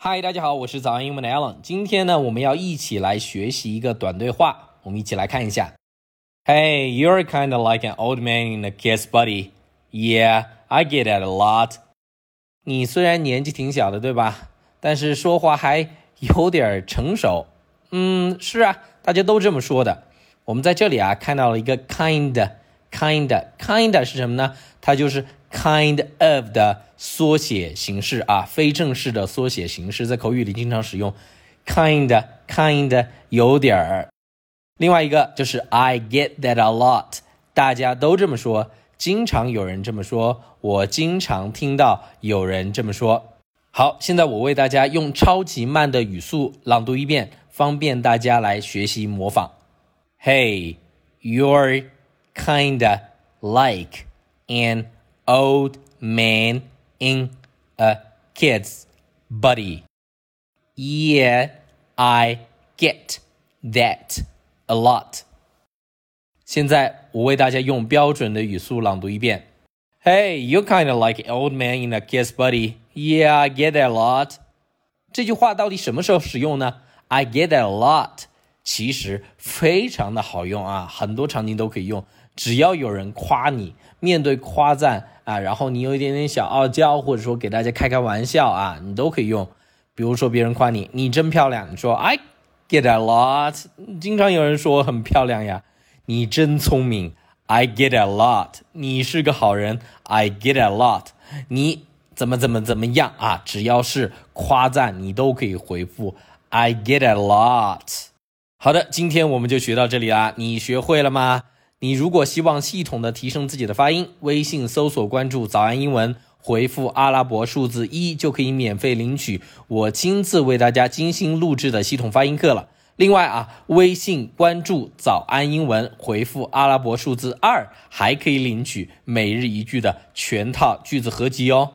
嗨，大家好，我是早安英文的 Alan。今天呢，我们要一起来学习一个短对话。我们一起来看一下。Hey, you're kind of like an old man in a kid's buddy. Yeah, I get that a lot. 你虽然年纪挺小的，对吧？但是说话还有点成熟。嗯，是啊，大家都这么说的。我们在这里啊看到了一个 kind。Kind kind 是什么呢？它就是 kind of 的缩写形式啊，非正式的缩写形式，在口语里经常使用。kind kind 有点儿。另外一个就是 I get that a lot，大家都这么说，经常有人这么说，我经常听到有人这么说。好，现在我为大家用超级慢的语速朗读一遍，方便大家来学习模仿。Hey, you're kinda like an old man in a kid's body. Yeah, I get that a lot. 现在我为大家用标准的语速朗读一遍。Hey, you kinda like an old man in a kid's body. Yeah, I get that a lot. 这句话到底什么时候使用呢？I get that a lot，其实非常的好用啊，很多场景都可以用。 只要有人夸你，面对夸赞啊，然后你有一点点小傲娇，或者说给大家开开玩笑啊，你都可以用。比如说别人夸你，你真漂亮，你说 I get a lot。经常有人说我很漂亮呀，你真聪明，I get a lot。你是个好人，I get a lot。你怎么怎么怎么样啊？只要是夸赞，你都可以回复 I get a lot。好的，今天我们就学到这里啦，你学会了吗？你如果希望系统的提升自己的发音，微信搜索关注“早安英文”，回复阿拉伯数字一就可以免费领取我亲自为大家精心录制的系统发音课了。另外啊，微信关注“早安英文”，回复阿拉伯数字二，还可以领取每日一句的全套句子合集哦。